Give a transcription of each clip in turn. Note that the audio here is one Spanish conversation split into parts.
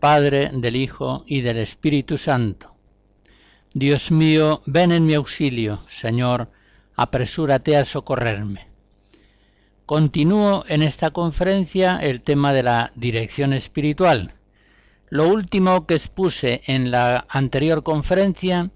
Padre, del Hijo y del Espíritu Santo. Dios mío, ven en mi auxilio, Señor, apresúrate a socorrerme. Continúo en esta conferencia el tema de la dirección espiritual. Lo último que expuse en la anterior conferencia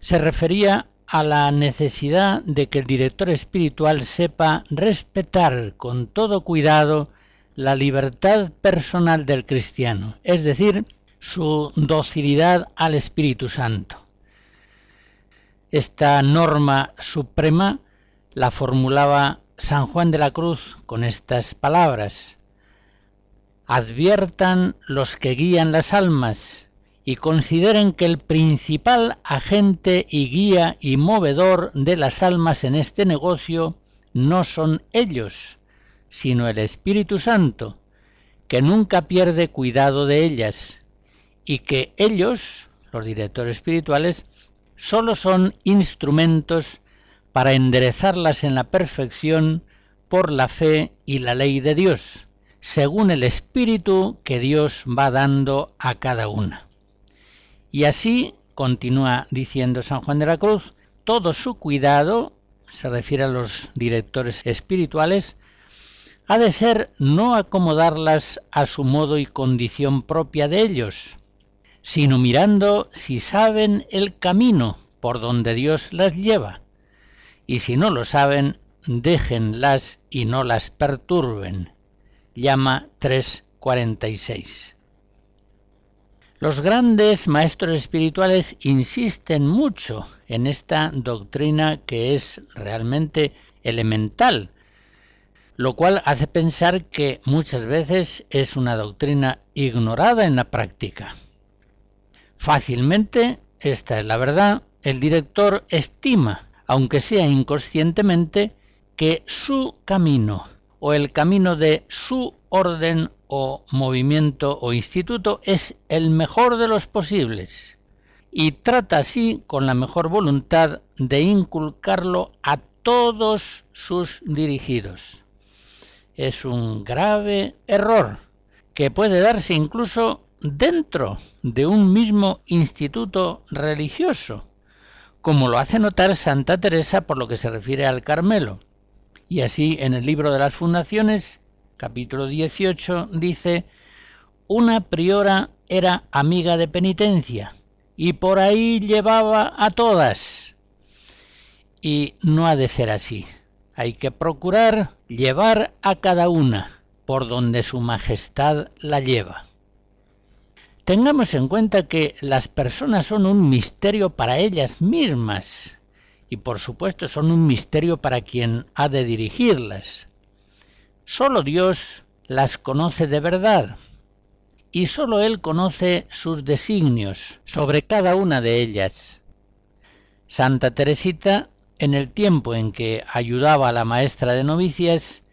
se refería a la necesidad de que el director espiritual sepa respetar con todo cuidado la libertad personal del cristiano, es decir, su docilidad al Espíritu Santo. Esta norma suprema la formulaba San Juan de la Cruz con estas palabras. Adviertan los que guían las almas y consideren que el principal agente y guía y movedor de las almas en este negocio no son ellos, sino el Espíritu Santo, que nunca pierde cuidado de ellas, y que ellos, los directores espirituales, sólo son instrumentos para enderezarlas en la perfección por la fe y la ley de Dios, según el Espíritu que Dios va dando a cada una. Y así, continúa diciendo San Juan de la Cruz, todo su cuidado, se refiere a los directores espirituales, ha de ser no acomodarlas a su modo y condición propia de ellos, sino mirando si saben el camino por donde Dios las lleva, y si no lo saben, déjenlas y no las perturben. Llama 346. Los grandes maestros espirituales insisten mucho en esta doctrina que es realmente elemental, lo cual hace pensar que muchas veces es una doctrina ignorada en la práctica. Fácilmente, esta es la verdad, el director estima, aunque sea inconscientemente, que su camino o el camino de su orden o movimiento o instituto es el mejor de los posibles y trata así con la mejor voluntad de inculcarlo a todos sus dirigidos es un grave error que puede darse incluso dentro de un mismo instituto religioso, como lo hace notar Santa Teresa por lo que se refiere al Carmelo. Y así en el libro de las fundaciones, capítulo 18, dice, una priora era amiga de penitencia y por ahí llevaba a todas. Y no ha de ser así. Hay que procurar llevar a cada una por donde su majestad la lleva. Tengamos en cuenta que las personas son un misterio para ellas mismas y por supuesto son un misterio para quien ha de dirigirlas. Solo Dios las conoce de verdad y sólo Él conoce sus designios sobre cada una de ellas. Santa Teresita en el tiempo en que ayudaba a la maestra de novicias,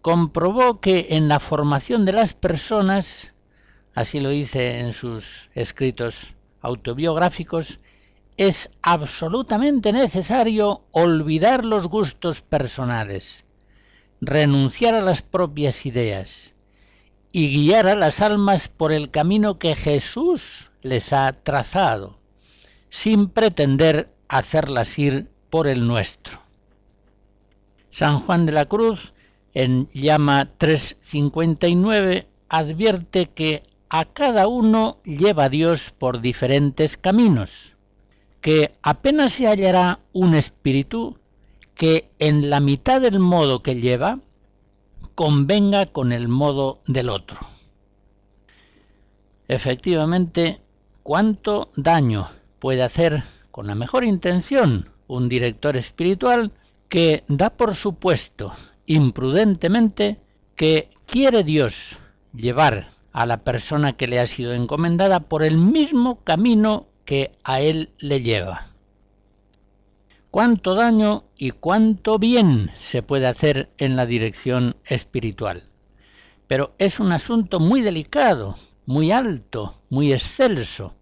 comprobó que en la formación de las personas, así lo dice en sus escritos autobiográficos, es absolutamente necesario olvidar los gustos personales, renunciar a las propias ideas y guiar a las almas por el camino que Jesús les ha trazado, sin pretender hacerlas ir por el nuestro. San Juan de la Cruz, en llama 359, advierte que a cada uno lleva Dios por diferentes caminos, que apenas se hallará un espíritu que en la mitad del modo que lleva convenga con el modo del otro. Efectivamente, cuánto daño puede hacer con la mejor intención un director espiritual que da por supuesto imprudentemente que quiere Dios llevar a la persona que le ha sido encomendada por el mismo camino que a él le lleva. ¿Cuánto daño y cuánto bien se puede hacer en la dirección espiritual? Pero es un asunto muy delicado, muy alto, muy excelso,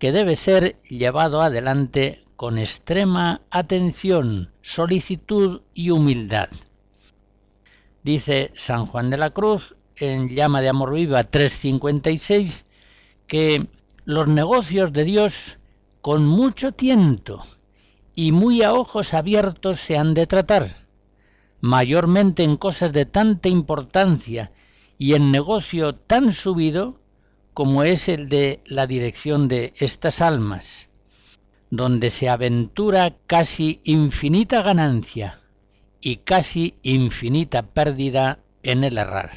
que debe ser llevado adelante con extrema atención, solicitud y humildad. Dice San Juan de la Cruz en Llama de Amor Viva 356 que los negocios de Dios con mucho tiento y muy a ojos abiertos se han de tratar, mayormente en cosas de tanta importancia y en negocio tan subido como es el de la dirección de estas almas, donde se aventura casi infinita ganancia y casi infinita pérdida en el errar.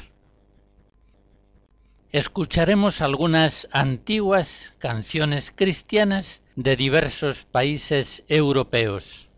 Escucharemos algunas antiguas canciones cristianas de diversos países europeos.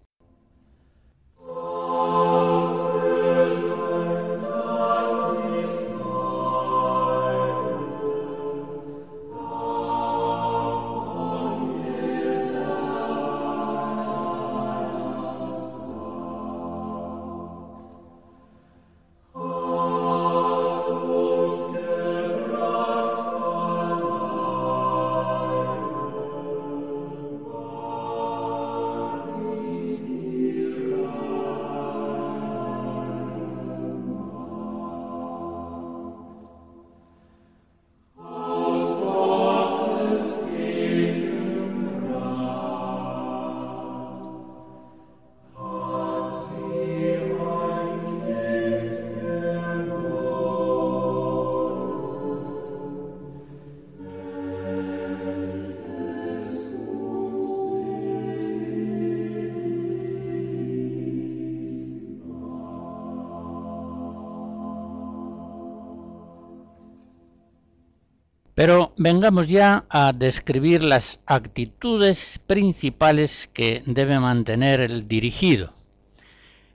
Vengamos ya a describir las actitudes principales que debe mantener el dirigido.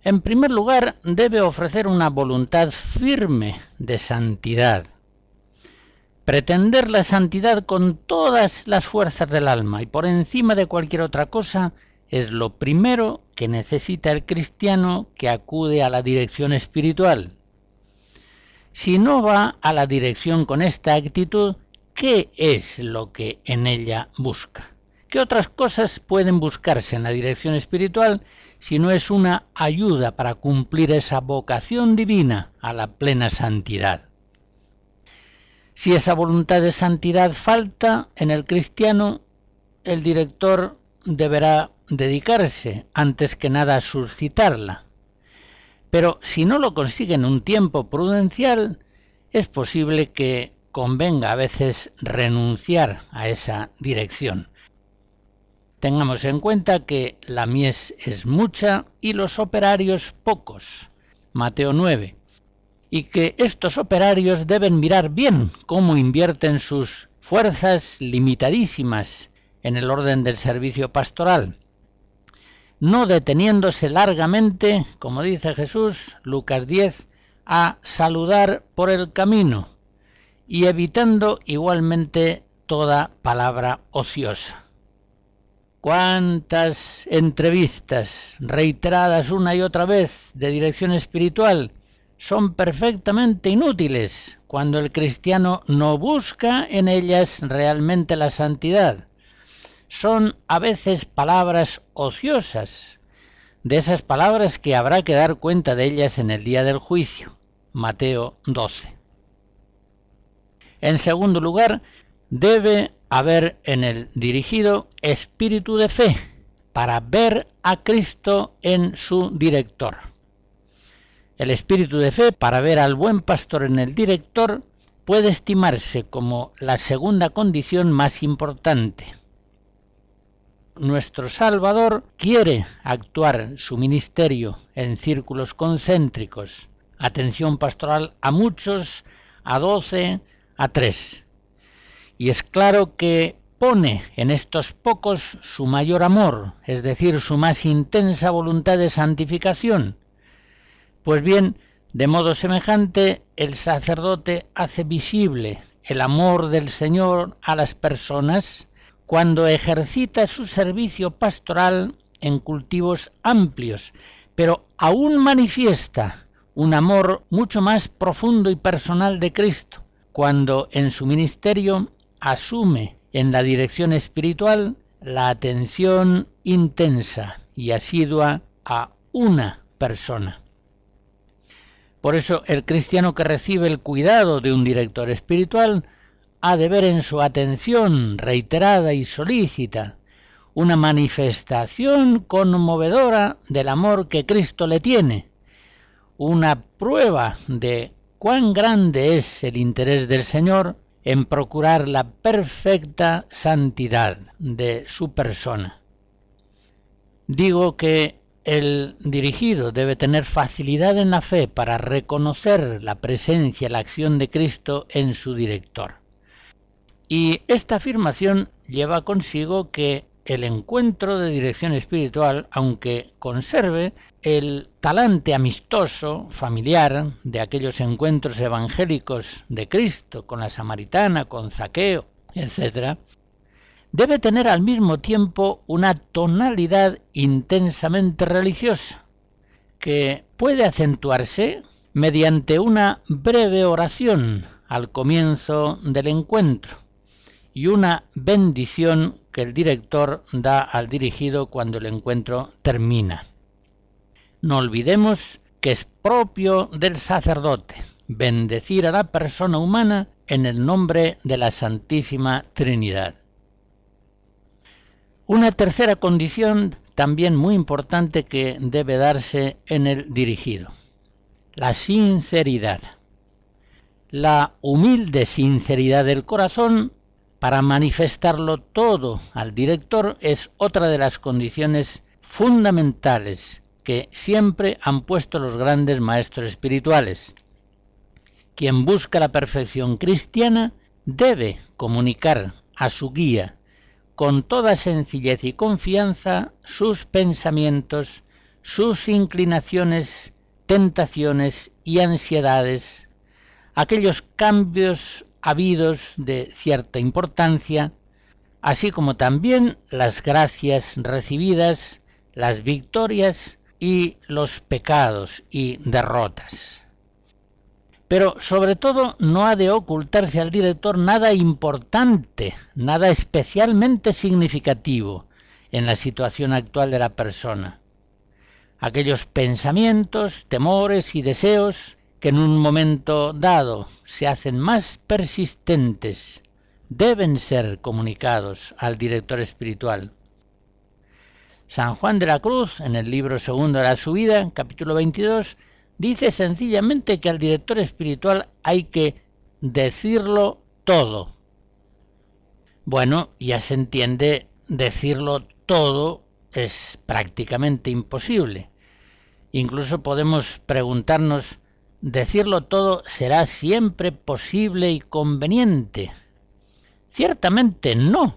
En primer lugar, debe ofrecer una voluntad firme de santidad. Pretender la santidad con todas las fuerzas del alma y por encima de cualquier otra cosa es lo primero que necesita el cristiano que acude a la dirección espiritual. Si no va a la dirección con esta actitud, ¿Qué es lo que en ella busca? ¿Qué otras cosas pueden buscarse en la dirección espiritual si no es una ayuda para cumplir esa vocación divina a la plena santidad? Si esa voluntad de santidad falta en el cristiano, el director deberá dedicarse antes que nada a suscitarla. Pero si no lo consigue en un tiempo prudencial, es posible que convenga a veces renunciar a esa dirección. Tengamos en cuenta que la mies es mucha y los operarios pocos. Mateo 9. Y que estos operarios deben mirar bien cómo invierten sus fuerzas limitadísimas en el orden del servicio pastoral, no deteniéndose largamente, como dice Jesús, Lucas 10, a saludar por el camino, y evitando igualmente toda palabra ociosa. ¿Cuántas entrevistas reiteradas una y otra vez de dirección espiritual son perfectamente inútiles cuando el cristiano no busca en ellas realmente la santidad? Son a veces palabras ociosas, de esas palabras que habrá que dar cuenta de ellas en el día del juicio. Mateo 12. En segundo lugar, debe haber en el dirigido espíritu de fe para ver a Cristo en su director. El espíritu de fe para ver al buen pastor en el director puede estimarse como la segunda condición más importante. Nuestro Salvador quiere actuar su ministerio en círculos concéntricos, atención pastoral a muchos, a doce, a tres. Y es claro que pone en estos pocos su mayor amor, es decir, su más intensa voluntad de santificación. Pues bien, de modo semejante, el sacerdote hace visible el amor del Señor a las personas cuando ejercita su servicio pastoral en cultivos amplios, pero aún manifiesta un amor mucho más profundo y personal de Cristo, cuando en su ministerio asume en la dirección espiritual la atención intensa y asidua a una persona. Por eso el cristiano que recibe el cuidado de un director espiritual ha de ver en su atención reiterada y solícita una manifestación conmovedora del amor que Cristo le tiene, una prueba de cuán grande es el interés del Señor en procurar la perfecta santidad de su persona. Digo que el dirigido debe tener facilidad en la fe para reconocer la presencia, la acción de Cristo en su director. Y esta afirmación lleva consigo que el encuentro de dirección espiritual, aunque conserve el talante amistoso, familiar, de aquellos encuentros evangélicos de Cristo con la samaritana, con Zaqueo, etc., debe tener al mismo tiempo una tonalidad intensamente religiosa, que puede acentuarse mediante una breve oración al comienzo del encuentro y una bendición que el director da al dirigido cuando el encuentro termina. No olvidemos que es propio del sacerdote bendecir a la persona humana en el nombre de la Santísima Trinidad. Una tercera condición también muy importante que debe darse en el dirigido, la sinceridad. La humilde sinceridad del corazón para manifestarlo todo al director es otra de las condiciones fundamentales que siempre han puesto los grandes maestros espirituales. Quien busca la perfección cristiana debe comunicar a su guía con toda sencillez y confianza sus pensamientos, sus inclinaciones, tentaciones y ansiedades, aquellos cambios habidos de cierta importancia, así como también las gracias recibidas, las victorias y los pecados y derrotas. Pero sobre todo no ha de ocultarse al director nada importante, nada especialmente significativo en la situación actual de la persona. Aquellos pensamientos, temores y deseos que en un momento dado se hacen más persistentes deben ser comunicados al director espiritual. San Juan de la Cruz, en el libro segundo de la subida, capítulo 22, dice sencillamente que al director espiritual hay que decirlo todo. Bueno, ya se entiende, decirlo todo es prácticamente imposible. Incluso podemos preguntarnos, ¿decirlo todo será siempre posible y conveniente? Ciertamente no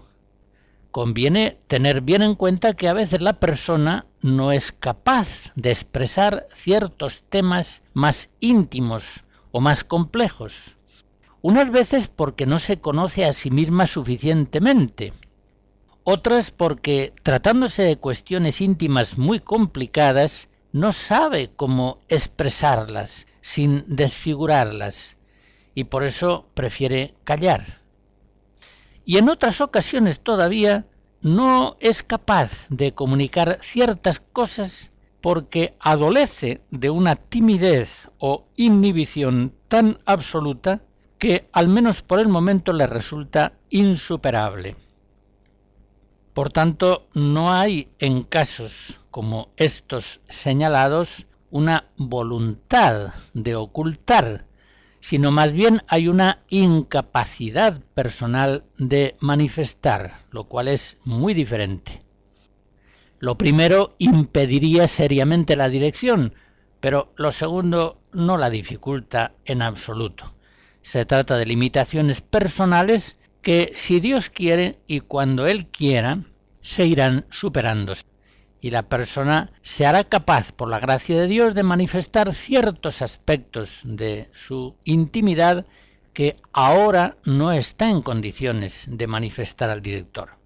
conviene tener bien en cuenta que a veces la persona no es capaz de expresar ciertos temas más íntimos o más complejos. Unas veces porque no se conoce a sí misma suficientemente, otras porque, tratándose de cuestiones íntimas muy complicadas, no sabe cómo expresarlas sin desfigurarlas y por eso prefiere callar y en otras ocasiones todavía no es capaz de comunicar ciertas cosas porque adolece de una timidez o inhibición tan absoluta que al menos por el momento le resulta insuperable. Por tanto, no hay en casos como estos señalados una voluntad de ocultar sino más bien hay una incapacidad personal de manifestar, lo cual es muy diferente. Lo primero impediría seriamente la dirección, pero lo segundo no la dificulta en absoluto. Se trata de limitaciones personales que, si Dios quiere y cuando Él quiera, se irán superándose y la persona se hará capaz, por la gracia de Dios, de manifestar ciertos aspectos de su intimidad que ahora no está en condiciones de manifestar al director.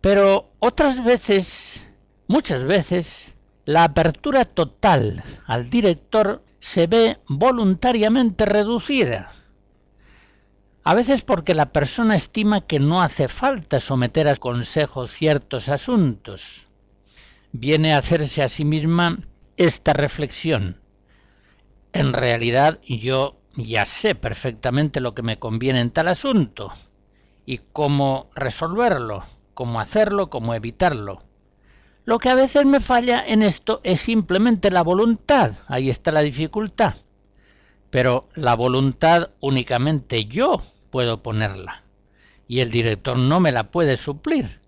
Pero otras veces, muchas veces, la apertura total al director se ve voluntariamente reducida. A veces porque la persona estima que no hace falta someter a consejo ciertos asuntos. Viene a hacerse a sí misma esta reflexión. En realidad yo ya sé perfectamente lo que me conviene en tal asunto y cómo resolverlo, cómo hacerlo, cómo evitarlo. Lo que a veces me falla en esto es simplemente la voluntad, ahí está la dificultad. Pero la voluntad únicamente yo puedo ponerla y el director no me la puede suplir.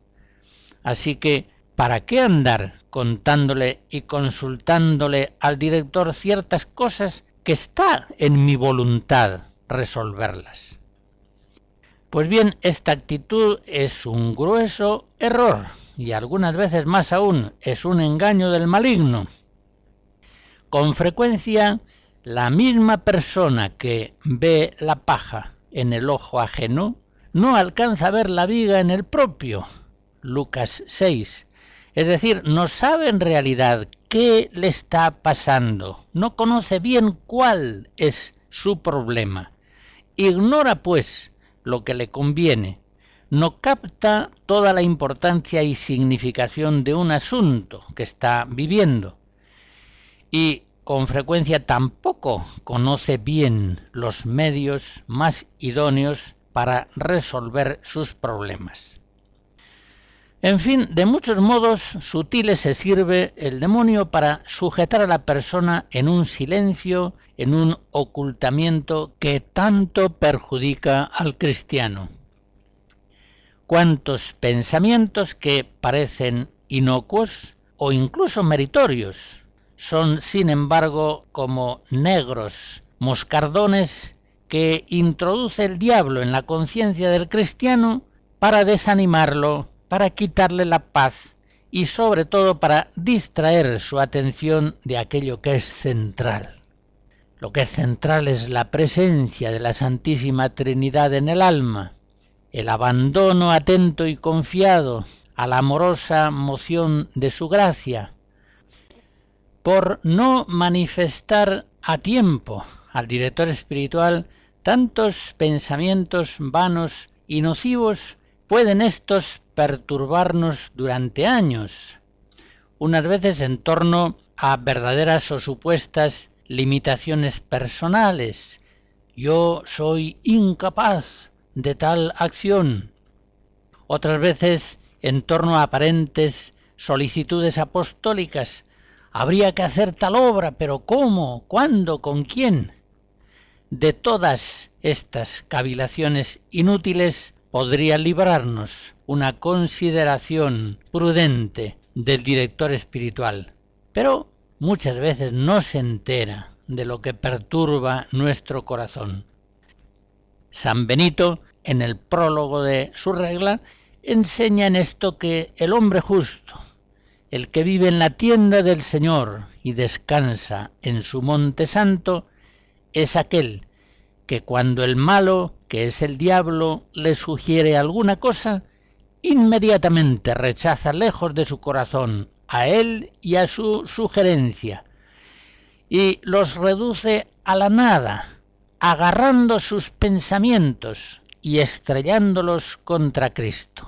Así que, ¿para qué andar contándole y consultándole al director ciertas cosas que está en mi voluntad resolverlas. Pues bien, esta actitud es un grueso error y algunas veces más aún es un engaño del maligno. Con frecuencia, la misma persona que ve la paja en el ojo ajeno no alcanza a ver la viga en el propio. Lucas 6. Es decir, no sabe en realidad qué le está pasando, no conoce bien cuál es su problema. Ignora, pues, lo que le conviene, no capta toda la importancia y significación de un asunto que está viviendo y con frecuencia tampoco conoce bien los medios más idóneos para resolver sus problemas. En fin, de muchos modos sutiles se sirve el demonio para sujetar a la persona en un silencio, en un ocultamiento que tanto perjudica al cristiano. Cuántos pensamientos que parecen inocuos o incluso meritorios son, sin embargo, como negros moscardones que introduce el diablo en la conciencia del cristiano para desanimarlo para quitarle la paz y sobre todo para distraer su atención de aquello que es central. Lo que es central es la presencia de la Santísima Trinidad en el alma, el abandono atento y confiado a la amorosa moción de su gracia, por no manifestar a tiempo al director espiritual tantos pensamientos vanos y nocivos pueden estos perturbarnos durante años, unas veces en torno a verdaderas o supuestas limitaciones personales. Yo soy incapaz de tal acción. Otras veces en torno a aparentes solicitudes apostólicas. Habría que hacer tal obra, pero ¿cómo? ¿Cuándo? ¿Con quién? De todas estas cavilaciones inútiles podría librarnos una consideración prudente del director espiritual, pero muchas veces no se entera de lo que perturba nuestro corazón. San Benito, en el prólogo de su regla, enseña en esto que el hombre justo, el que vive en la tienda del Señor y descansa en su monte santo, es aquel que cuando el malo que es el diablo, le sugiere alguna cosa, inmediatamente rechaza lejos de su corazón a él y a su sugerencia, y los reduce a la nada, agarrando sus pensamientos y estrellándolos contra Cristo.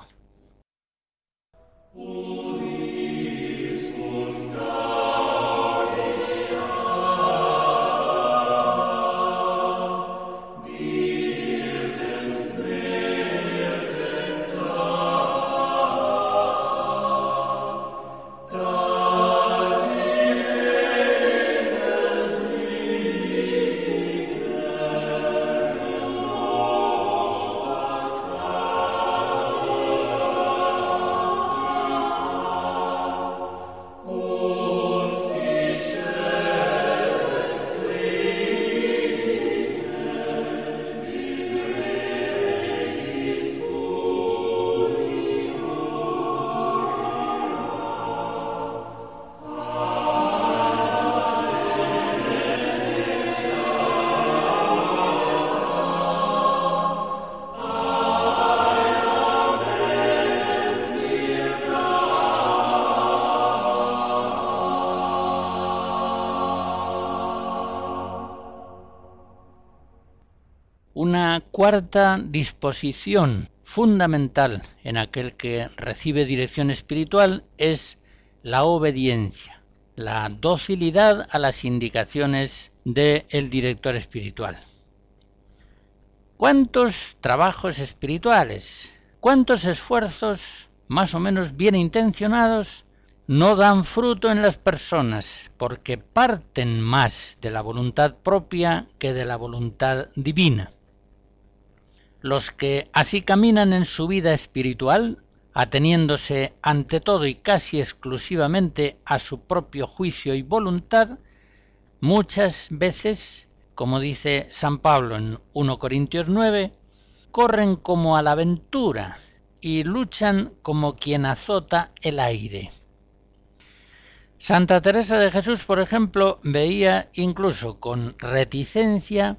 Cuarta disposición fundamental en aquel que recibe dirección espiritual es la obediencia, la docilidad a las indicaciones del director espiritual. ¿Cuántos trabajos espirituales, cuántos esfuerzos más o menos bien intencionados no dan fruto en las personas porque parten más de la voluntad propia que de la voluntad divina? Los que así caminan en su vida espiritual ateniéndose ante todo y casi exclusivamente a su propio juicio y voluntad, muchas veces, como dice San Pablo en 1 Corintios 9, corren como a la aventura y luchan como quien azota el aire. Santa Teresa de Jesús, por ejemplo, veía incluso con reticencia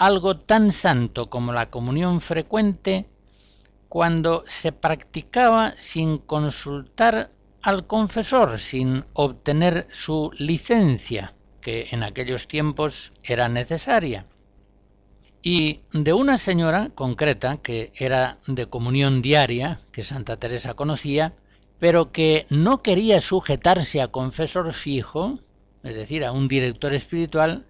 algo tan santo como la comunión frecuente cuando se practicaba sin consultar al confesor, sin obtener su licencia, que en aquellos tiempos era necesaria. Y de una señora concreta, que era de comunión diaria, que Santa Teresa conocía, pero que no quería sujetarse a confesor fijo, es decir, a un director espiritual,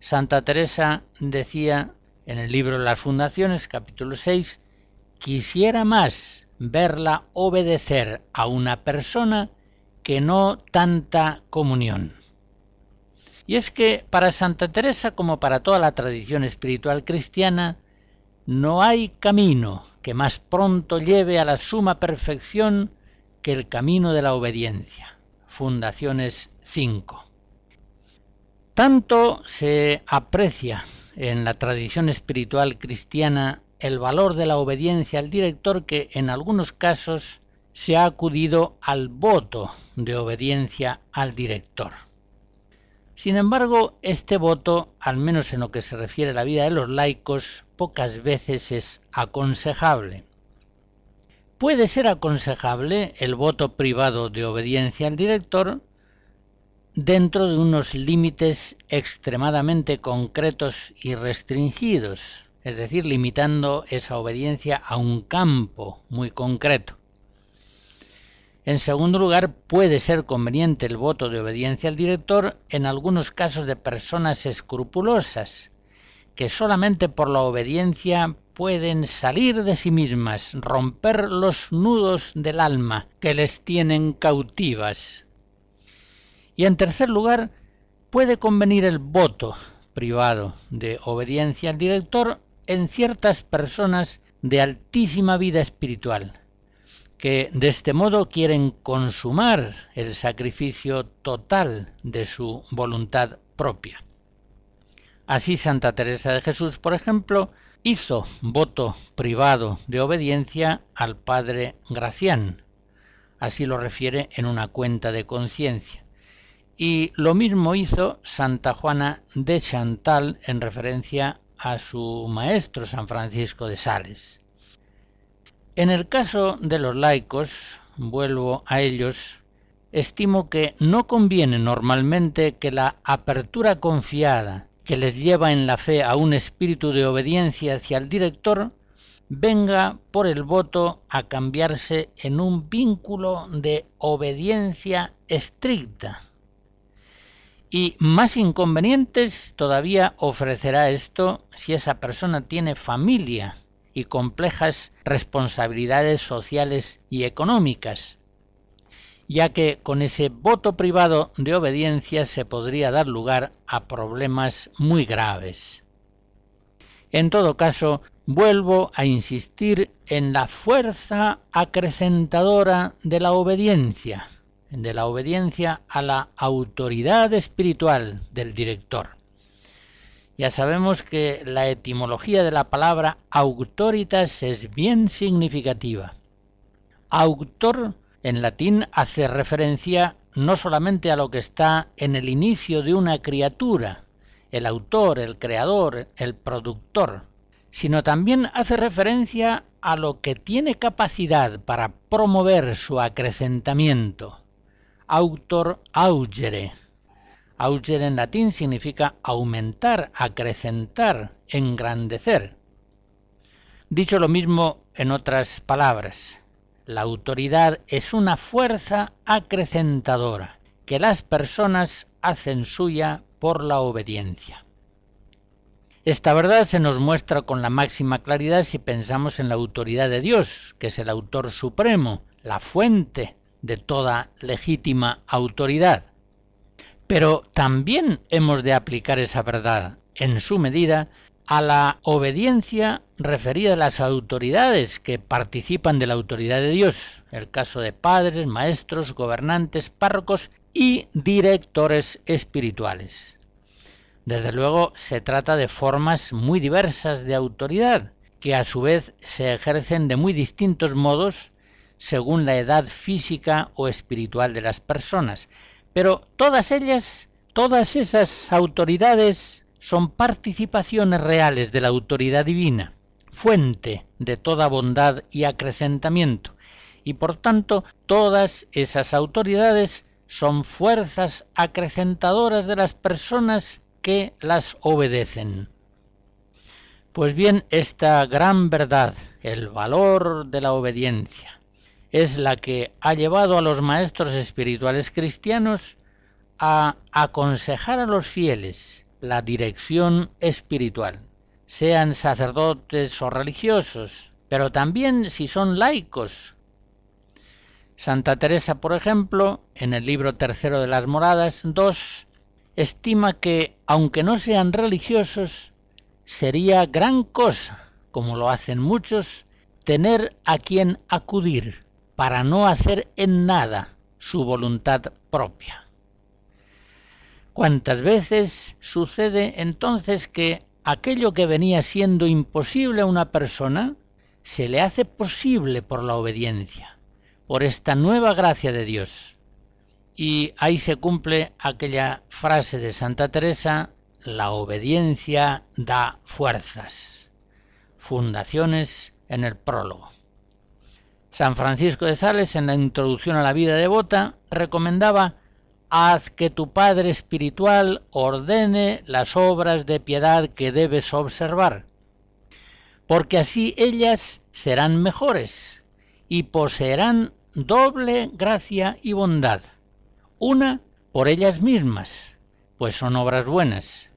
Santa Teresa decía en el libro Las Fundaciones, capítulo 6, quisiera más verla obedecer a una persona que no tanta comunión. Y es que para Santa Teresa, como para toda la tradición espiritual cristiana, no hay camino que más pronto lleve a la suma perfección que el camino de la obediencia. Fundaciones 5. Tanto se aprecia en la tradición espiritual cristiana el valor de la obediencia al director que en algunos casos se ha acudido al voto de obediencia al director. Sin embargo, este voto, al menos en lo que se refiere a la vida de los laicos, pocas veces es aconsejable. Puede ser aconsejable el voto privado de obediencia al director dentro de unos límites extremadamente concretos y restringidos, es decir, limitando esa obediencia a un campo muy concreto. En segundo lugar, puede ser conveniente el voto de obediencia al director en algunos casos de personas escrupulosas, que solamente por la obediencia pueden salir de sí mismas, romper los nudos del alma que les tienen cautivas. Y en tercer lugar, puede convenir el voto privado de obediencia al director en ciertas personas de altísima vida espiritual, que de este modo quieren consumar el sacrificio total de su voluntad propia. Así Santa Teresa de Jesús, por ejemplo, hizo voto privado de obediencia al padre Gracián, así lo refiere en una cuenta de conciencia. Y lo mismo hizo Santa Juana de Chantal en referencia a su maestro San Francisco de Sales. En el caso de los laicos, vuelvo a ellos, estimo que no conviene normalmente que la apertura confiada que les lleva en la fe a un espíritu de obediencia hacia el director venga por el voto a cambiarse en un vínculo de obediencia estricta y más inconvenientes todavía ofrecerá esto si esa persona tiene familia y complejas responsabilidades sociales y económicas, ya que con ese voto privado de obediencia se podría dar lugar a problemas muy graves. En todo caso, vuelvo a insistir en la fuerza acrecentadora de la obediencia, de la obediencia a la autoridad espiritual del director. Ya sabemos que la etimología de la palabra autoritas es bien significativa. Autor en latín hace referencia no solamente a lo que está en el inicio de una criatura, el autor, el creador, el productor, sino también hace referencia a lo que tiene capacidad para promover su acrecentamiento, autor augere. Augere en latín significa aumentar, acrecentar, engrandecer. Dicho lo mismo en otras palabras, la autoridad es una fuerza acrecentadora que las personas hacen suya por la obediencia. Esta verdad se nos muestra con la máxima claridad si pensamos en la autoridad de Dios, que es el autor supremo, la fuente de toda legítima autoridad. Pero también hemos de aplicar esa verdad, en su medida, a la obediencia referida a las autoridades que participan de la autoridad de Dios, el caso de padres, maestros, gobernantes, párrocos y directores espirituales. Desde luego se trata de formas muy diversas de autoridad, que a su vez se ejercen de muy distintos modos según la edad física o espiritual de las personas, pero todas ellas, todas esas autoridades son participaciones reales de la autoridad divina, fuente de toda bondad y acrecentamiento, y por tanto todas esas autoridades son fuerzas acrecentadoras de las personas que las obedecen. Pues bien, esta gran verdad, el valor de la obediencia, es la que ha llevado a los maestros espirituales cristianos a aconsejar a los fieles la dirección espiritual, sean sacerdotes o religiosos, pero también si son laicos. Santa Teresa, por ejemplo, en el libro tercero de las Moradas 2, estima que, aunque no sean religiosos, sería gran cosa, como lo hacen muchos, tener a quien acudir para no hacer en nada su voluntad propia. ¿Cuántas veces sucede entonces que aquello que venía siendo imposible a una persona se le hace posible por la obediencia, por esta nueva gracia de Dios? Y ahí se cumple aquella frase de Santa Teresa, la obediencia da fuerzas. Fundaciones en el prólogo. San Francisco de Sales, en la introducción a la vida devota, recomendaba Haz que tu Padre Espiritual ordene las obras de piedad que debes observar, porque así ellas serán mejores y poseerán doble gracia y bondad, una por ellas mismas, pues son obras buenas,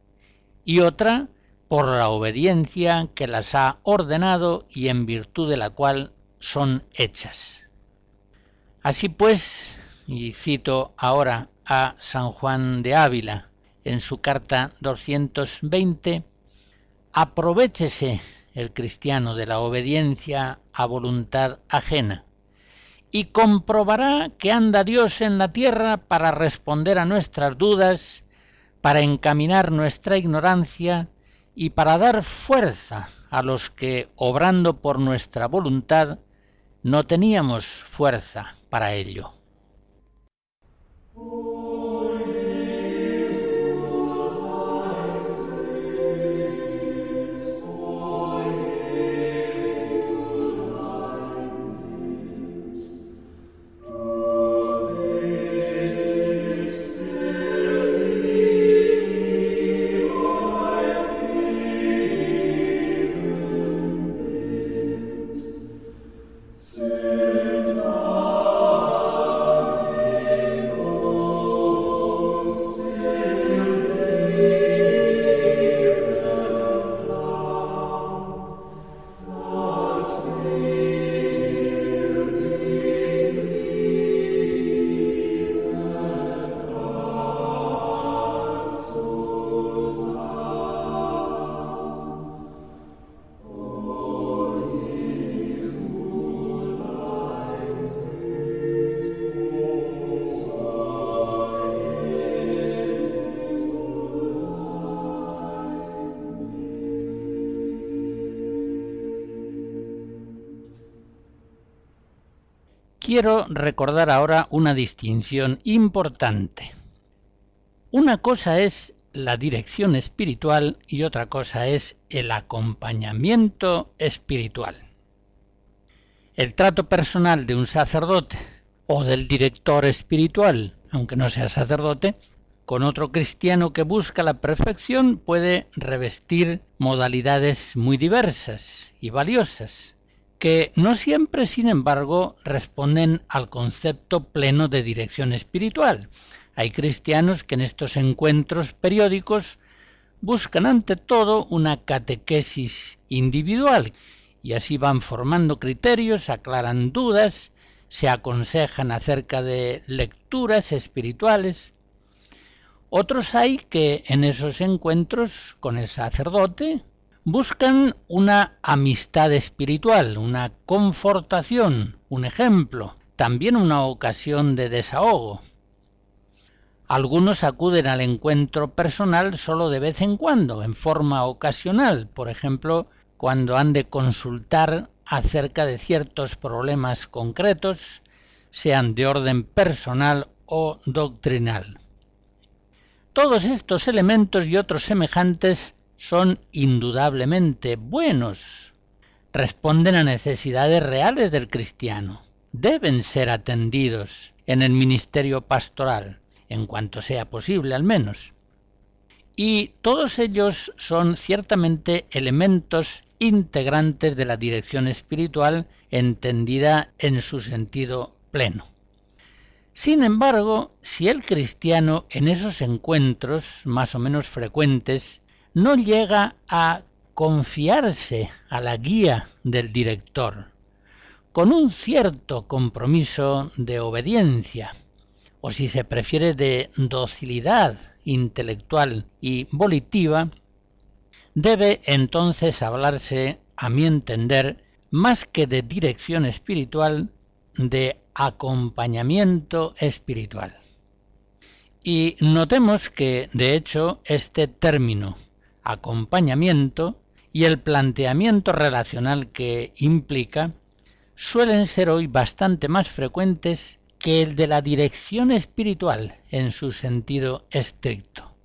y otra por la obediencia que las ha ordenado y en virtud de la cual son hechas. Así pues, y cito ahora a San Juan de Ávila en su carta 220, aprovechese el cristiano de la obediencia a voluntad ajena y comprobará que anda Dios en la tierra para responder a nuestras dudas, para encaminar nuestra ignorancia y para dar fuerza a los que, obrando por nuestra voluntad, no teníamos fuerza para ello. Quiero recordar ahora una distinción importante. Una cosa es la dirección espiritual y otra cosa es el acompañamiento espiritual. El trato personal de un sacerdote o del director espiritual, aunque no sea sacerdote, con otro cristiano que busca la perfección puede revestir modalidades muy diversas y valiosas, que no siempre, sin embargo, responden al concepto pleno de dirección espiritual. Hay cristianos que en estos encuentros periódicos buscan ante todo una catequesis individual y así van formando criterios, aclaran dudas, se aconsejan acerca de lecturas espirituales, otros hay que en esos encuentros con el sacerdote buscan una amistad espiritual, una confortación, un ejemplo, también una ocasión de desahogo. Algunos acuden al encuentro personal solo de vez en cuando, en forma ocasional, por ejemplo, cuando han de consultar acerca de ciertos problemas concretos, sean de orden personal o doctrinal. Todos estos elementos y otros semejantes son indudablemente buenos, responden a necesidades reales del cristiano, deben ser atendidos en el ministerio pastoral, en cuanto sea posible al menos. Y todos ellos son ciertamente elementos integrantes de la dirección espiritual entendida en su sentido pleno. Sin embargo, si el cristiano en esos encuentros más o menos frecuentes no llega a confiarse a la guía del director, con un cierto compromiso de obediencia, o si se prefiere de docilidad intelectual y volitiva, debe entonces hablarse, a mi entender, más que de dirección espiritual, de acompañamiento espiritual. Y notemos que, de hecho, este término acompañamiento y el planteamiento relacional que implica suelen ser hoy bastante más frecuentes que el de la dirección espiritual en su sentido estricto.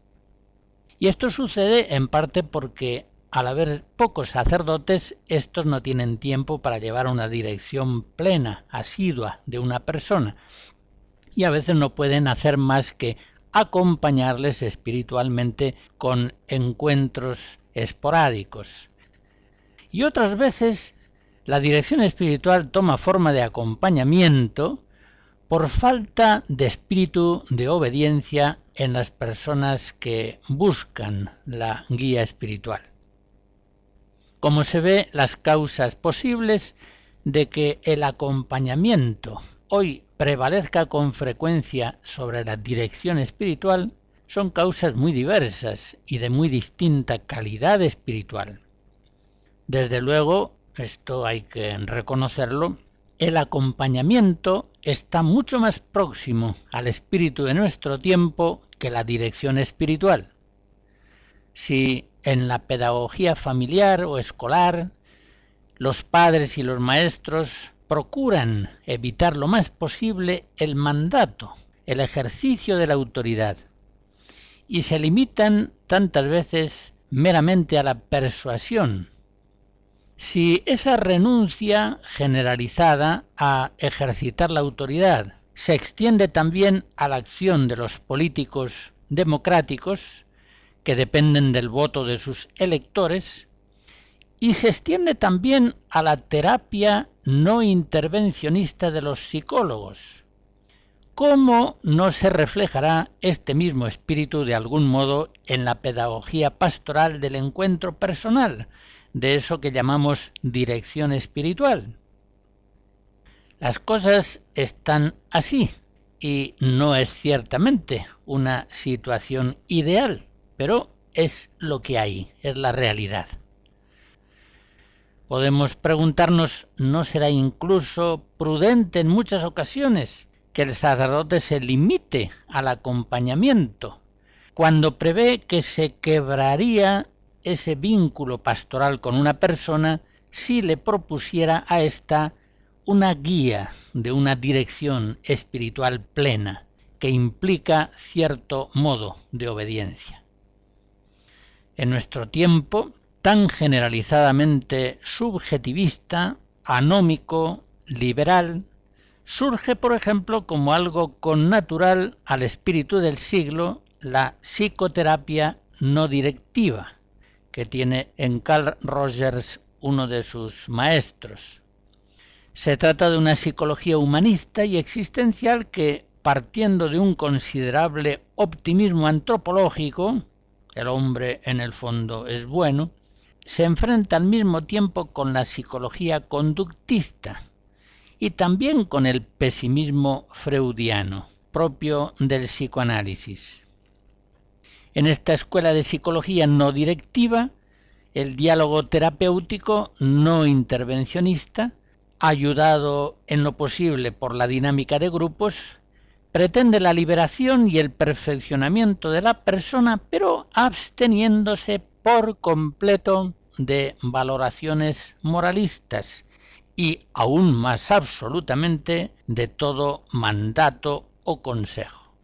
Y esto sucede en parte porque al haber pocos sacerdotes, estos no tienen tiempo para llevar una dirección plena, asidua de una persona, y a veces no pueden hacer más que acompañarles espiritualmente con encuentros esporádicos. Y otras veces la dirección espiritual toma forma de acompañamiento por falta de espíritu de obediencia en las personas que buscan la guía espiritual. Como se ve, las causas posibles de que el acompañamiento hoy prevalezca con frecuencia sobre la dirección espiritual son causas muy diversas y de muy distinta calidad espiritual. Desde luego, esto hay que reconocerlo, el acompañamiento está mucho más próximo al espíritu de nuestro tiempo que la dirección espiritual. Si en la pedagogía familiar o escolar, los padres y los maestros procuran evitar lo más posible el mandato, el ejercicio de la autoridad, y se limitan tantas veces meramente a la persuasión. Si esa renuncia generalizada a ejercitar la autoridad se extiende también a la acción de los políticos democráticos, que dependen del voto de sus electores, y se extiende también a la terapia no intervencionista de los psicólogos. ¿Cómo no se reflejará este mismo espíritu de algún modo en la pedagogía pastoral del encuentro personal, de eso que llamamos dirección espiritual? Las cosas están así y no es ciertamente una situación ideal pero es lo que hay, es la realidad. Podemos preguntarnos, ¿no será incluso prudente en muchas ocasiones que el sacerdote se limite al acompañamiento cuando prevé que se quebraría ese vínculo pastoral con una persona si le propusiera a ésta una guía de una dirección espiritual plena que implica cierto modo de obediencia? en nuestro tiempo tan generalizadamente subjetivista, anómico, liberal, surge, por ejemplo, como algo connatural al espíritu del siglo la psicoterapia no directiva, que tiene en Carl Rogers uno de sus maestros. Se trata de una psicología humanista y existencial que, partiendo de un considerable optimismo antropológico, el hombre en el fondo es bueno, se enfrenta al mismo tiempo con la psicología conductista y también con el pesimismo freudiano, propio del psicoanálisis. En esta escuela de psicología no directiva, el diálogo terapéutico no intervencionista, ayudado en lo posible por la dinámica de grupos, pretende la liberación y el perfeccionamiento de la persona, pero absteniéndose por completo de valoraciones moralistas y aún más absolutamente de todo mandato o consejo.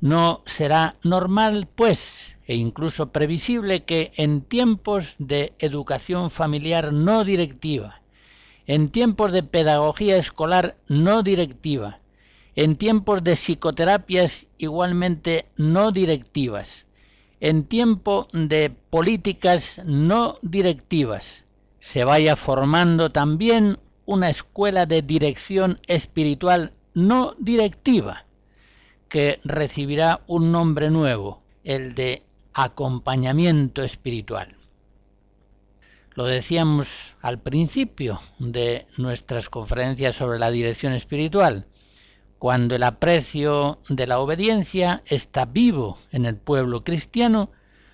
No será normal, pues, e incluso previsible que en tiempos de educación familiar no directiva, en tiempos de pedagogía escolar no directiva, en tiempos de psicoterapias igualmente no directivas, en tiempo de políticas no directivas, se vaya formando también una escuela de dirección espiritual no directiva, que recibirá un nombre nuevo, el de acompañamiento espiritual. Lo decíamos al principio de nuestras conferencias sobre la dirección espiritual, cuando el aprecio de la obediencia está vivo en el pueblo cristiano,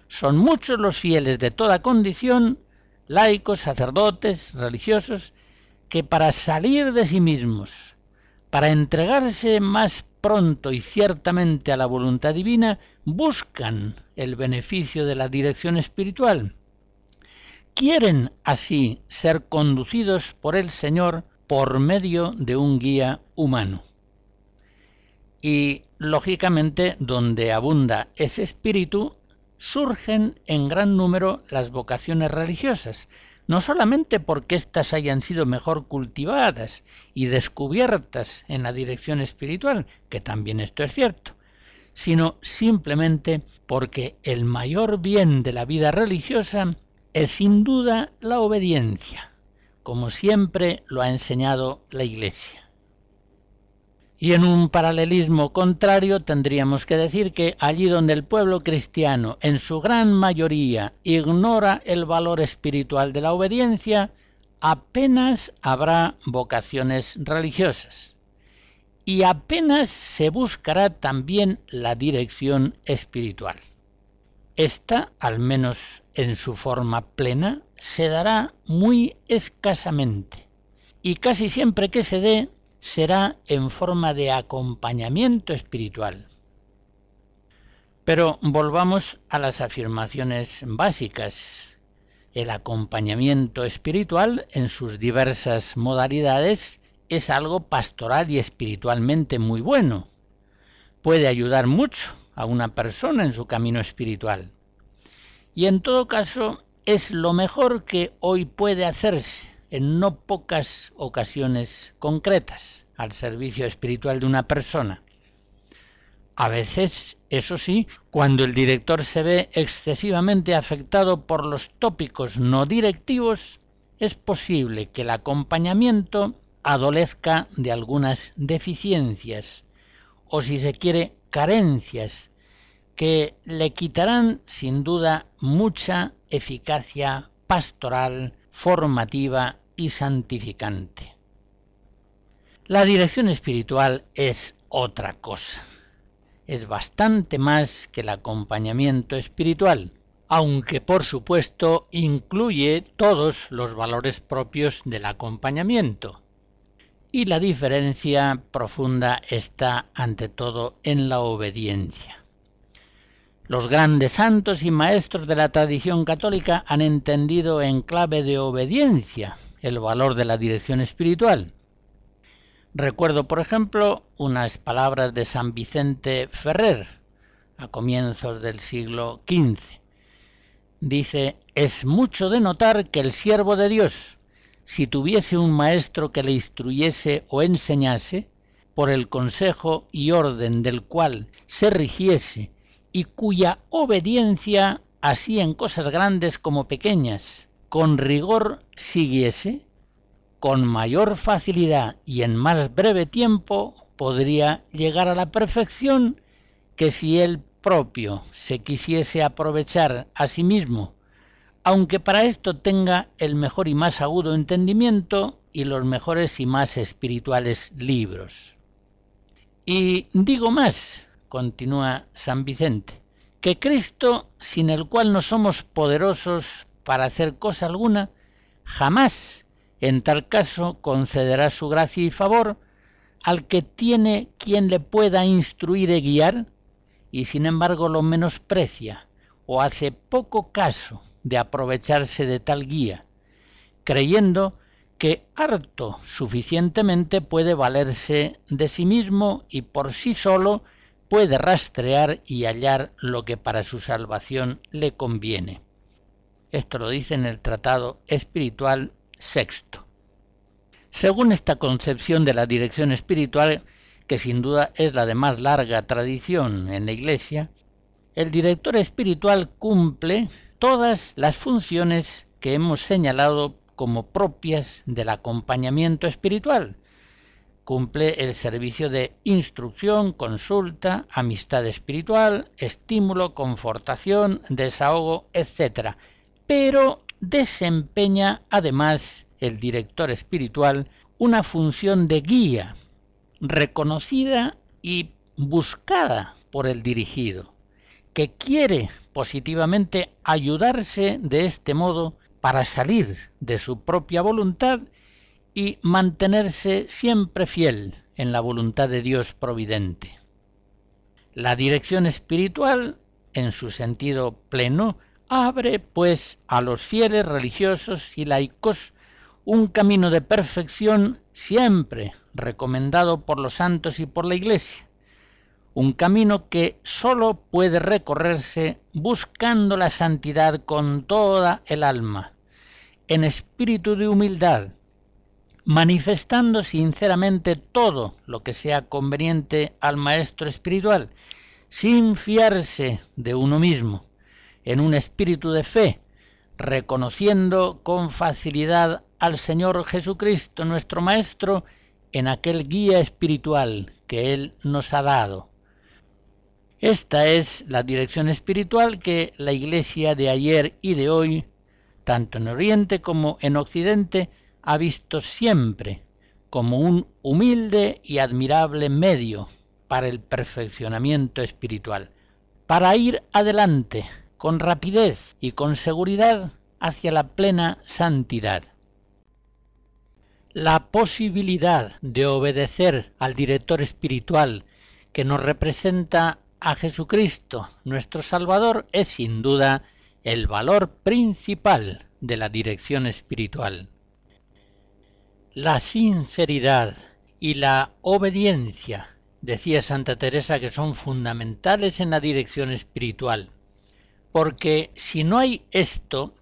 son muchos los fieles de toda condición, laicos, sacerdotes, religiosos, que para salir de sí mismos, para entregarse más pronto y ciertamente a la voluntad divina, buscan el beneficio de la dirección espiritual. Quieren así ser conducidos por el Señor por medio de un guía humano. Y, lógicamente, donde abunda ese espíritu, surgen en gran número las vocaciones religiosas, no solamente porque éstas hayan sido mejor cultivadas y descubiertas en la dirección espiritual, que también esto es cierto, sino simplemente porque el mayor bien de la vida religiosa es sin duda la obediencia, como siempre lo ha enseñado la Iglesia. Y en un paralelismo contrario tendríamos que decir que allí donde el pueblo cristiano en su gran mayoría ignora el valor espiritual de la obediencia, apenas habrá vocaciones religiosas. Y apenas se buscará también la dirección espiritual. Esta, al menos en su forma plena, se dará muy escasamente. Y casi siempre que se dé, será en forma de acompañamiento espiritual. Pero volvamos a las afirmaciones básicas. El acompañamiento espiritual en sus diversas modalidades es algo pastoral y espiritualmente muy bueno. Puede ayudar mucho a una persona en su camino espiritual. Y en todo caso es lo mejor que hoy puede hacerse en no pocas ocasiones concretas al servicio espiritual de una persona. A veces, eso sí, cuando el director se ve excesivamente afectado por los tópicos no directivos, es posible que el acompañamiento adolezca de algunas deficiencias o, si se quiere, carencias que le quitarán sin duda mucha eficacia pastoral formativa y santificante. La dirección espiritual es otra cosa. Es bastante más que el acompañamiento espiritual, aunque por supuesto incluye todos los valores propios del acompañamiento. Y la diferencia profunda está ante todo en la obediencia. Los grandes santos y maestros de la tradición católica han entendido en clave de obediencia el valor de la dirección espiritual. Recuerdo, por ejemplo, unas palabras de San Vicente Ferrer a comienzos del siglo XV. Dice, es mucho de notar que el siervo de Dios, si tuviese un maestro que le instruyese o enseñase, por el consejo y orden del cual se rigiese y cuya obediencia, así en cosas grandes como pequeñas, con rigor siguiese, con mayor facilidad y en más breve tiempo podría llegar a la perfección que si él propio se quisiese aprovechar a sí mismo, aunque para esto tenga el mejor y más agudo entendimiento y los mejores y más espirituales libros. Y digo más, continúa San Vicente, que Cristo, sin el cual no somos poderosos para hacer cosa alguna, jamás en tal caso concederá su gracia y favor al que tiene quien le pueda instruir y guiar, y sin embargo lo menosprecia o hace poco caso de aprovecharse de tal guía, creyendo que harto suficientemente puede valerse de sí mismo y por sí solo puede rastrear y hallar lo que para su salvación le conviene. Esto lo dice en el Tratado Espiritual sexto. Según esta concepción de la dirección espiritual, que sin duda es la de más larga tradición en la Iglesia, el director espiritual cumple todas las funciones que hemos señalado como propias del acompañamiento espiritual. Cumple el servicio de instrucción, consulta, amistad espiritual, estímulo, confortación, desahogo, etc. Pero desempeña además el director espiritual una función de guía, reconocida y buscada por el dirigido, que quiere positivamente ayudarse de este modo para salir de su propia voluntad y mantenerse siempre fiel en la voluntad de Dios providente. La dirección espiritual, en su sentido pleno, abre pues a los fieles religiosos y laicos un camino de perfección siempre recomendado por los santos y por la Iglesia, un camino que sólo puede recorrerse buscando la santidad con toda el alma, en espíritu de humildad, manifestando sinceramente todo lo que sea conveniente al maestro espiritual, sin fiarse de uno mismo, en un espíritu de fe, reconociendo con facilidad al Señor Jesucristo nuestro Maestro en aquel guía espiritual que Él nos ha dado. Esta es la dirección espiritual que la Iglesia de ayer y de hoy, tanto en Oriente como en Occidente, ha visto siempre como un humilde y admirable medio para el perfeccionamiento espiritual, para ir adelante con rapidez y con seguridad hacia la plena santidad la posibilidad de obedecer al director espiritual que nos representa a Jesucristo, nuestro Salvador, es sin duda el valor principal de la dirección espiritual. La sinceridad y la obediencia, decía Santa Teresa, que son fundamentales en la dirección espiritual, porque si no hay esto,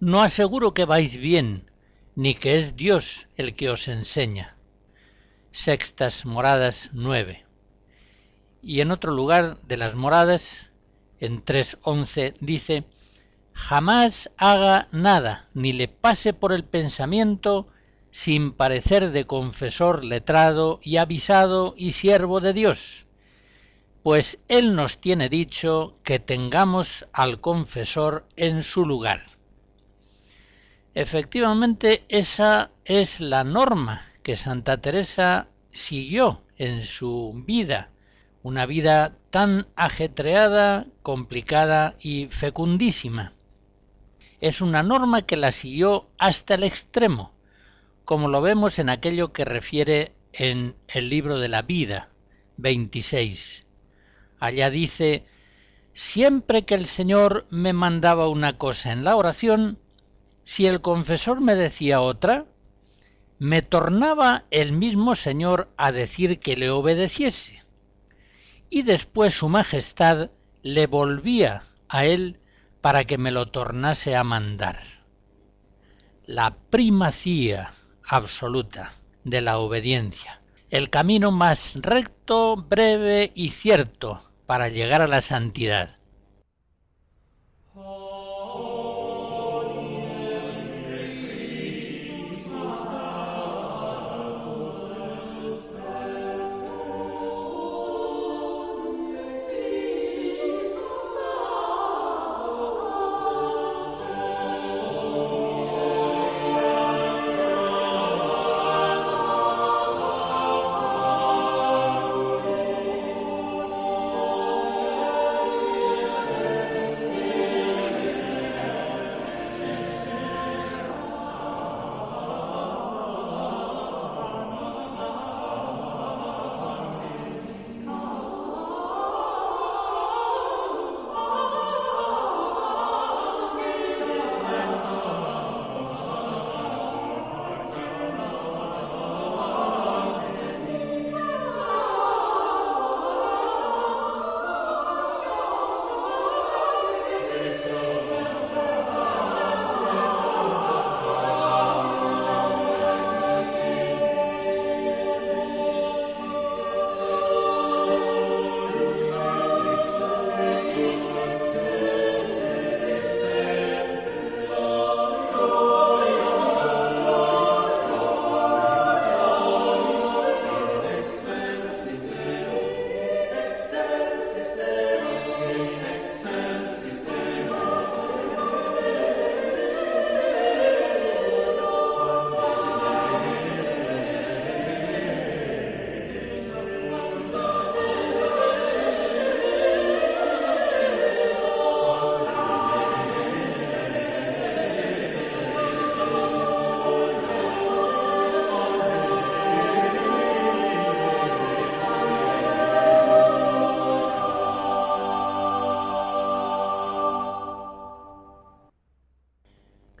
no aseguro que vais bien, ni que es Dios el que os enseña. Sextas Moradas 9. Y en otro lugar de las moradas, en 3.11, dice, jamás haga nada, ni le pase por el pensamiento, sin parecer de confesor letrado y avisado y siervo de Dios, pues Él nos tiene dicho que tengamos al confesor en su lugar. Efectivamente, esa es la norma que Santa Teresa siguió en su vida, una vida tan ajetreada, complicada y fecundísima. Es una norma que la siguió hasta el extremo, como lo vemos en aquello que refiere en el libro de la vida 26. Allá dice, siempre que el Señor me mandaba una cosa en la oración, si el confesor me decía otra, me tornaba el mismo Señor a decir que le obedeciese, y después su Majestad le volvía a él para que me lo tornase a mandar. La primacía absoluta de la obediencia, el camino más recto, breve y cierto para llegar a la santidad.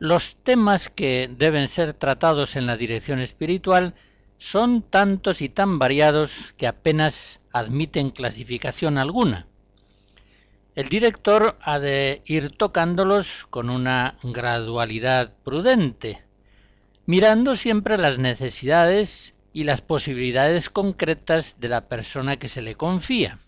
Los temas que deben ser tratados en la dirección espiritual son tantos y tan variados que apenas admiten clasificación alguna. El director ha de ir tocándolos con una gradualidad prudente, mirando siempre las necesidades y las posibilidades concretas de la persona que se le confía.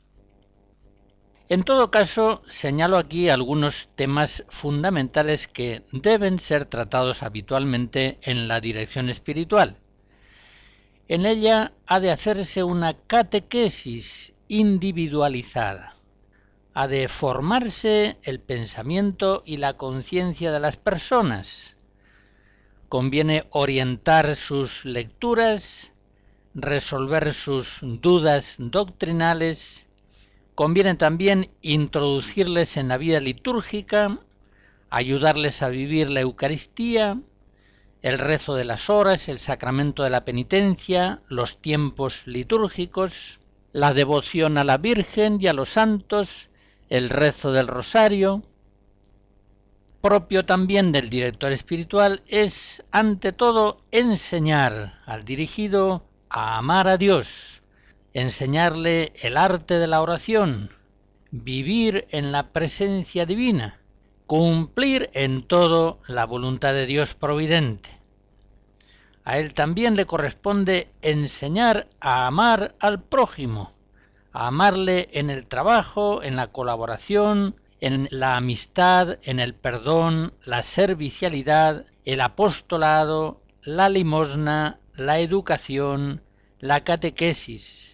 En todo caso, señalo aquí algunos temas fundamentales que deben ser tratados habitualmente en la dirección espiritual. En ella ha de hacerse una catequesis individualizada. Ha de formarse el pensamiento y la conciencia de las personas. Conviene orientar sus lecturas, resolver sus dudas doctrinales, Conviene también introducirles en la vida litúrgica, ayudarles a vivir la Eucaristía, el rezo de las horas, el sacramento de la penitencia, los tiempos litúrgicos, la devoción a la Virgen y a los santos, el rezo del rosario. Propio también del director espiritual es, ante todo, enseñar al dirigido a amar a Dios, enseñarle el arte de la oración, vivir en la presencia divina, cumplir en todo la voluntad de Dios providente. A él también le corresponde enseñar a amar al prójimo, a amarle en el trabajo, en la colaboración, en la amistad, en el perdón, la servicialidad, el apostolado, la limosna, la educación, la catequesis,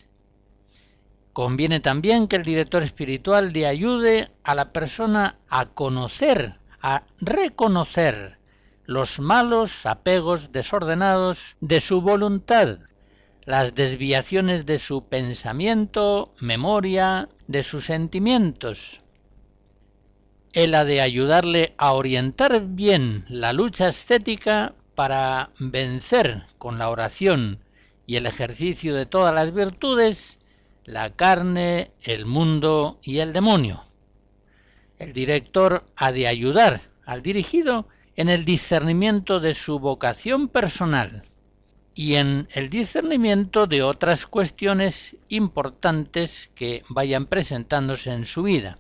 Conviene también que el director espiritual le ayude a la persona a conocer, a reconocer los malos apegos desordenados de su voluntad, las desviaciones de su pensamiento, memoria, de sus sentimientos. Él ha de ayudarle a orientar bien la lucha estética para vencer con la oración y el ejercicio de todas las virtudes la carne, el mundo y el demonio. El director ha de ayudar al dirigido en el discernimiento de su vocación personal y en el discernimiento de otras cuestiones importantes que vayan presentándose en su vida.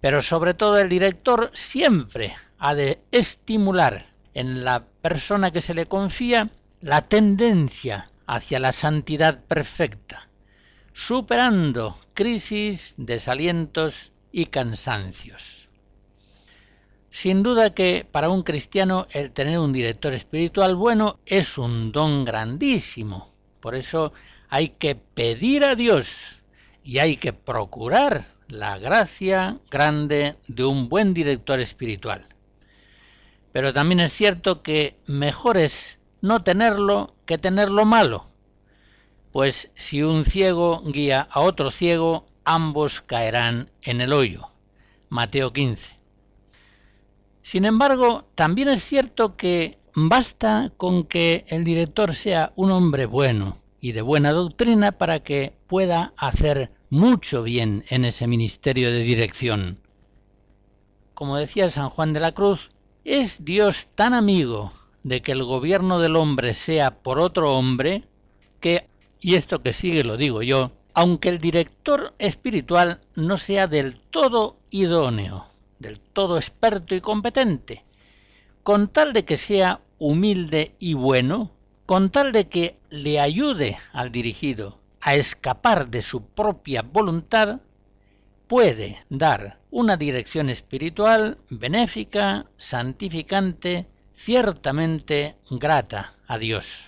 Pero sobre todo el director siempre ha de estimular en la persona que se le confía la tendencia hacia la santidad perfecta, superando crisis, desalientos y cansancios. Sin duda que para un cristiano el tener un director espiritual bueno es un don grandísimo. Por eso hay que pedir a Dios y hay que procurar la gracia grande de un buen director espiritual. Pero también es cierto que mejor es no tenerlo que tenerlo malo, pues si un ciego guía a otro ciego, ambos caerán en el hoyo. Mateo 15. Sin embargo, también es cierto que basta con que el director sea un hombre bueno y de buena doctrina para que pueda hacer mucho bien en ese ministerio de dirección. Como decía San Juan de la Cruz, es Dios tan amigo de que el gobierno del hombre sea por otro hombre que, y esto que sigue lo digo yo, aunque el director espiritual no sea del todo idóneo, del todo experto y competente, con tal de que sea humilde y bueno, con tal de que le ayude al dirigido a escapar de su propia voluntad, puede dar una dirección espiritual benéfica, santificante, ciertamente grata a Dios.